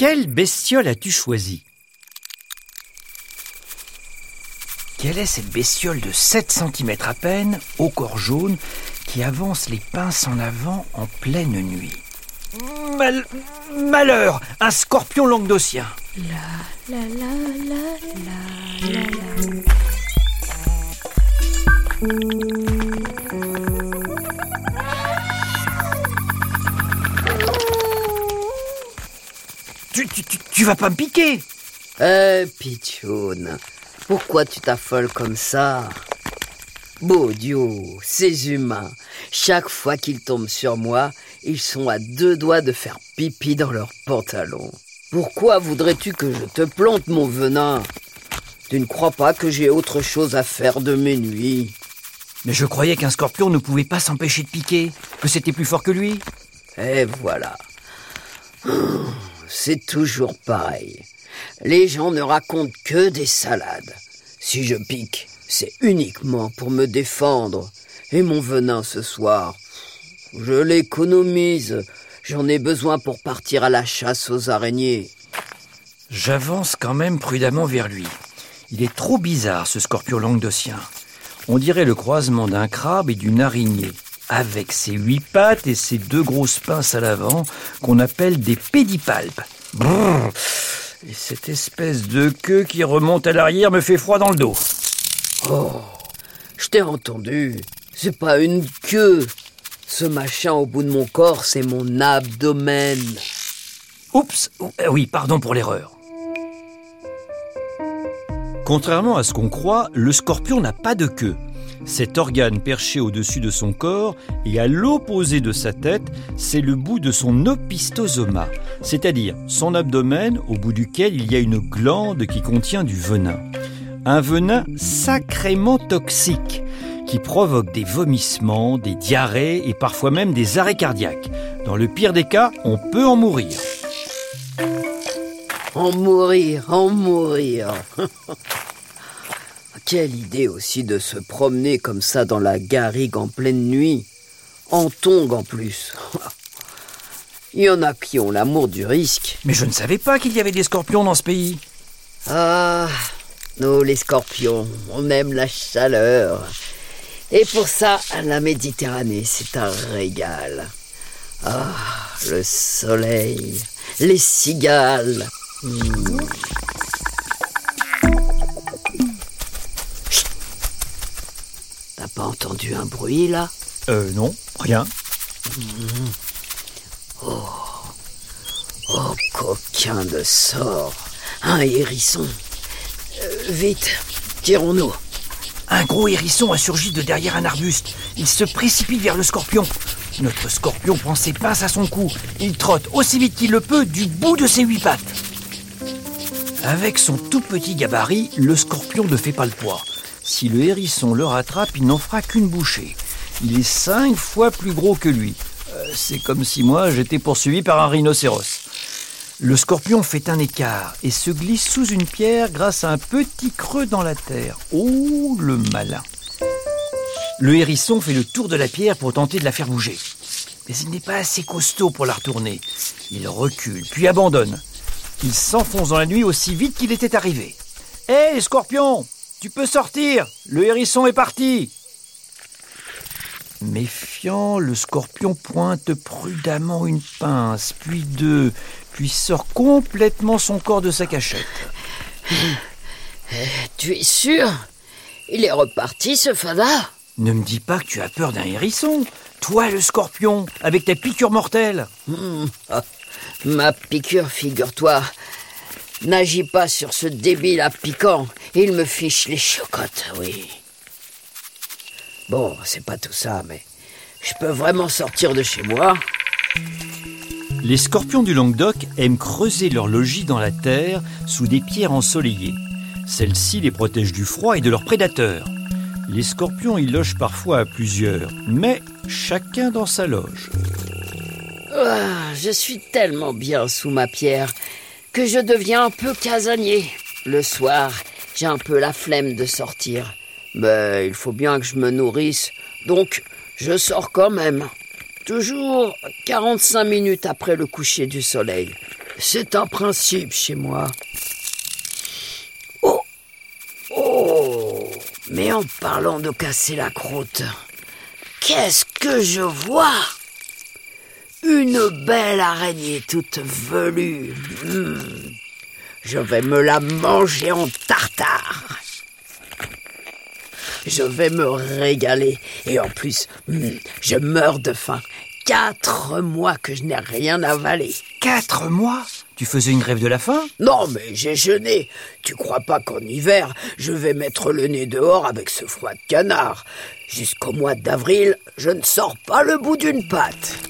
Quelle bestiole as-tu choisi Quelle est cette bestiole de 7 cm à peine, au corps jaune, qui avance les pinces en avant en pleine nuit? Mal... Malheur Un scorpion languedocien. La la la la la la la. Tu, vas pas me piquer Eh, Pichoun, pourquoi tu t'affoles comme ça? Beau Dieu, ces humains, chaque fois qu'ils tombent sur moi, ils sont à deux doigts de faire pipi dans leurs pantalons. Pourquoi voudrais-tu que je te plante mon venin? Tu ne crois pas que j'ai autre chose à faire de mes nuits? Mais je croyais qu'un scorpion ne pouvait pas s'empêcher de piquer, que c'était plus fort que lui. Et voilà. C'est toujours pareil. Les gens ne racontent que des salades. Si je pique, c'est uniquement pour me défendre. Et mon venin ce soir, je l'économise. J'en ai besoin pour partir à la chasse aux araignées. J'avance quand même prudemment vers lui. Il est trop bizarre, ce scorpion languedocien. On dirait le croisement d'un crabe et d'une araignée, avec ses huit pattes et ses deux grosses pinces à l'avant, qu'on appelle des pédipalpes. Brrr. Et cette espèce de queue qui remonte à l'arrière me fait froid dans le dos. Oh, je t'ai entendu. C'est pas une queue. Ce machin au bout de mon corps, c'est mon abdomen. Oups, euh, oui, pardon pour l'erreur. Contrairement à ce qu'on croit, le scorpion n'a pas de queue. Cet organe perché au-dessus de son corps et à l'opposé de sa tête, c'est le bout de son opistosoma, c'est-à-dire son abdomen au bout duquel il y a une glande qui contient du venin. Un venin sacrément toxique qui provoque des vomissements, des diarrhées et parfois même des arrêts cardiaques. Dans le pire des cas, on peut en mourir. En mourir, en mourir. Quelle idée aussi de se promener comme ça dans la garrigue en pleine nuit. En tongue en plus. Il y en a qui ont l'amour du risque. Mais je ne savais pas qu'il y avait des scorpions dans ce pays. Ah, nous les scorpions, on aime la chaleur. Et pour ça, la Méditerranée, c'est un régal. Ah, le soleil, les cigales. Hmm. Pas entendu un bruit là Euh, non, rien. Oh, coquin de sort. Un hérisson. Euh, vite, tirons-nous. Un gros hérisson a surgi de derrière un arbuste. Il se précipite vers le scorpion. Notre scorpion prend ses pinces à son cou. Il trotte aussi vite qu'il le peut du bout de ses huit pattes. Avec son tout petit gabarit, le scorpion ne fait pas le poids. Si le hérisson le rattrape, il n'en fera qu'une bouchée. Il est cinq fois plus gros que lui. Euh, C'est comme si moi j'étais poursuivi par un rhinocéros. Le scorpion fait un écart et se glisse sous une pierre grâce à un petit creux dans la terre. Oh, le malin. Le hérisson fait le tour de la pierre pour tenter de la faire bouger. Mais il n'est pas assez costaud pour la retourner. Il recule, puis abandonne. Il s'enfonce dans la nuit aussi vite qu'il était arrivé. Hé, scorpion Tu peux sortir Le hérisson est parti Méfiant, le scorpion pointe prudemment une pince, puis deux, puis sort complètement son corps de sa cachette. Tu es sûr? Il est reparti ce fada Ne me dis pas que tu as peur d'un hérisson. Toi, le scorpion, avec ta piqûre mortelle. Hmm, ah, Ma piqûre, figure-toi, n'agit pas sur ce débile à piquant. Il me fiche les chocottes, oui. Bon, c'est pas tout ça, mais je peux vraiment sortir de chez moi. Les scorpions du Languedoc aiment creuser leur logis dans la terre sous des pierres ensoleillées. Celles-ci les protègent du froid et de leurs prédateurs. Les scorpions y logent parfois à plusieurs, mais chacun dans sa loge. Ah, je suis tellement bien sous ma pierre que je deviens un peu casanier. Le soir, j'ai un peu la flemme de sortir. Mais il faut bien que je me nourrisse, donc je sors quand même. Toujours 45 minutes après le coucher du soleil. C'est un principe chez moi. Oh Oh Mais en parlant de casser la croûte, qu'est-ce que je vois? Une belle araignée toute velue. Hmm. Je vais me la manger en tartare. Je vais me régaler. Et en plus, hmm, je meurs de faim. Quatre mois que je n'ai rien avalé. Quatre mois? Tu faisais une grève de la faim? Non, mais j'ai jeûné. Tu crois pas qu'en hiver, je vais mettre le nez dehors avec ce froid de canard? Jusqu'au mois d'avril, je ne sors pas le bout d'une patte.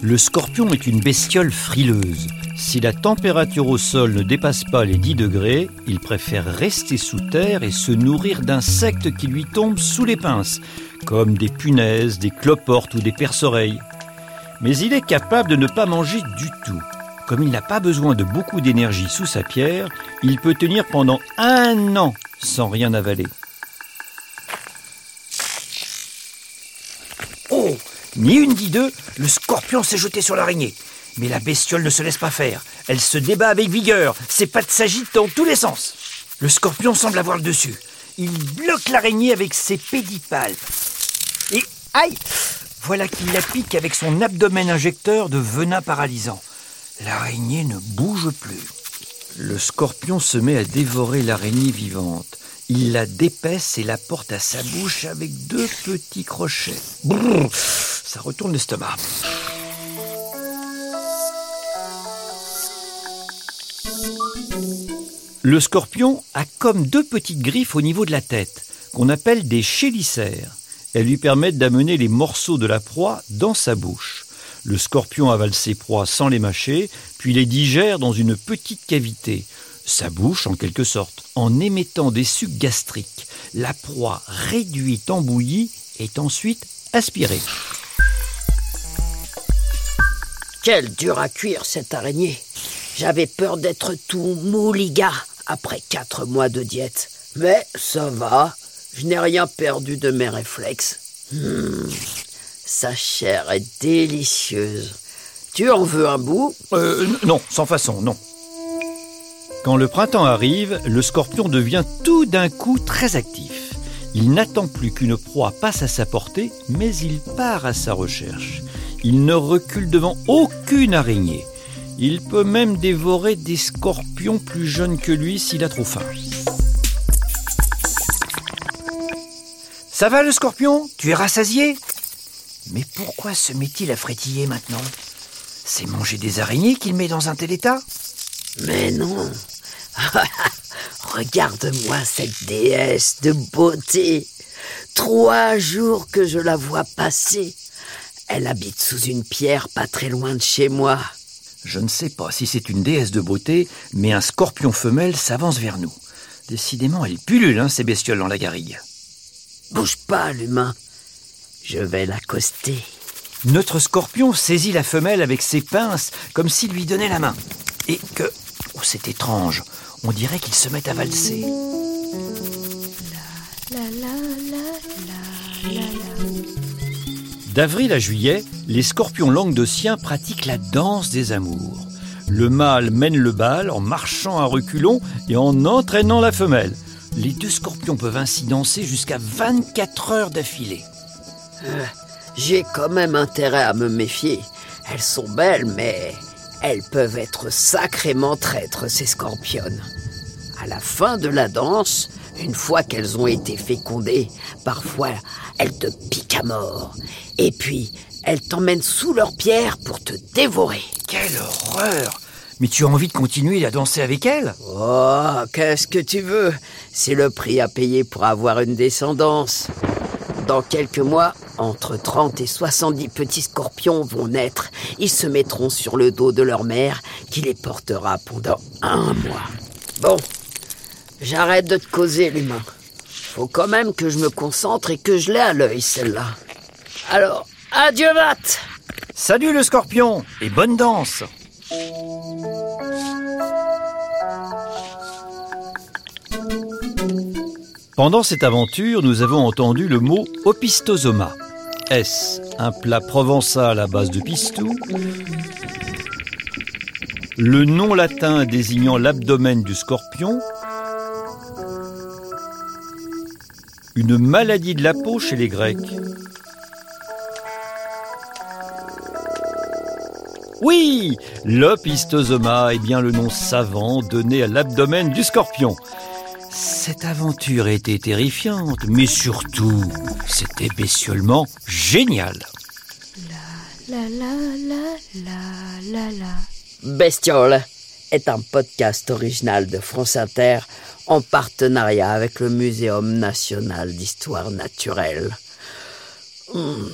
Le scorpion est une bestiole frileuse. Si la température au sol ne dépasse pas les 10 degrés, il préfère rester sous terre et se nourrir d'insectes qui lui tombent sous les pinces, comme des punaises, des cloportes ou des perce-oreilles. Mais il est capable de ne pas manger du tout. Comme il n'a pas besoin de beaucoup d'énergie sous sa pierre, il peut tenir pendant un an sans rien avaler. Oh Ni une ni deux, le scorpion s'est jeté sur l'araignée. Mais la bestiole ne se laisse pas faire. Elle se débat avec vigueur. Ses pattes s'agitent dans tous les sens. Le scorpion semble avoir le dessus. Il bloque l'araignée avec ses pédipalpes. Et aïe Voilà qu'il la pique avec son abdomen injecteur de venin paralysant. L'araignée ne bouge plus. Le scorpion se met à dévorer l'araignée vivante. Il la dépaisse et la porte à sa bouche avec deux petits crochets. Brrr, ça retourne l'estomac. Le scorpion a comme deux petites griffes au niveau de la tête, qu'on appelle des chélicères. Elles lui permettent d'amener les morceaux de la proie dans sa bouche. Le scorpion avale ses proies sans les mâcher, puis les digère dans une petite cavité, sa bouche en quelque sorte, en émettant des sucs gastriques. La proie réduite en bouillie est ensuite aspirée. Quel dur à cuire cette araignée. J'avais peur d'être tout mouliga après quatre mois de diète. Mais ça va, je n'ai rien perdu de mes réflexes. Hmm, sa chair est délicieuse. Tu en veux un bout? Euh, non, sans façon, non. Quand le printemps arrive, le scorpion devient tout d'un coup très actif. Il n'attend plus qu'une proie passe à sa portée, mais il part à sa recherche. Il ne recule devant aucune araignée. Il peut même dévorer des scorpions plus jeunes que lui s'il a trop faim. Ça va le scorpion? Tu es rassasié? Mais pourquoi se met-il à frétiller maintenant? C'est manger des araignées qu'il met dans un tel état? Mais non. Regarde-moi cette déesse de beauté. Trois jours que je la vois passer. Elle habite sous une pierre pas très loin de chez moi. Je ne sais pas si c'est une déesse de beauté, mais un scorpion femelle s'avance vers nous. Décidément, elle pullule, hein, ces bestioles dans la garrigue. Bouge pas, l'humain. Je vais l'accoster. Notre scorpion saisit la femelle avec ses pinces, comme s'il lui donnait la main. Et que... Oh, c'est étrange. On dirait qu'ils se mettent à valser. La la la la la la. D'avril à juillet, les scorpions languedociens pratiquent la danse des amours. Le mâle mène le bal en marchant à reculons et en entraînant la femelle. Les deux scorpions peuvent ainsi danser jusqu'à 24 heures d'affilée. J'ai quand même intérêt à me méfier. Elles sont belles, mais elles peuvent être sacrément traîtres, ces scorpionnes. À la fin de la danse, une fois qu'elles ont été fécondées, parfois elles te piquent à mort. Et puis, elles t'emmènent sous leurs pierres pour te dévorer. Quelle horreur Mais tu as envie de continuer à danser avec elle Oh, qu'est-ce que tu veux? C'est le prix à payer pour avoir une descendance. Dans quelques mois, entre 30 et 70 petits scorpions vont naître. Ils se mettront sur le dos de leur mère qui les portera pendant un mois. Bon, j'arrête de te causer, l'humain. Faut quand même que je me concentre et que je l'ai à l'œil, celle-là. Alors, adieu, Matt Salut le scorpion et bonne danse Pendant cette aventure, nous avons entendu le mot opistosoma. Est-ce un plat provençal à base de pistou? Le nom latin désignant l'abdomen du scorpion, une maladie de la peau chez les Grecs. Oui, l'opistosoma est bien le nom savant donné à l'abdomen du scorpion. Cette aventure était terrifiante, mais surtout, c'était bestiolement génial. La la la la la la. Bestiole est un podcast original de France Inter en partenariat avec le Muséum national d'histoire naturelle. Hmm.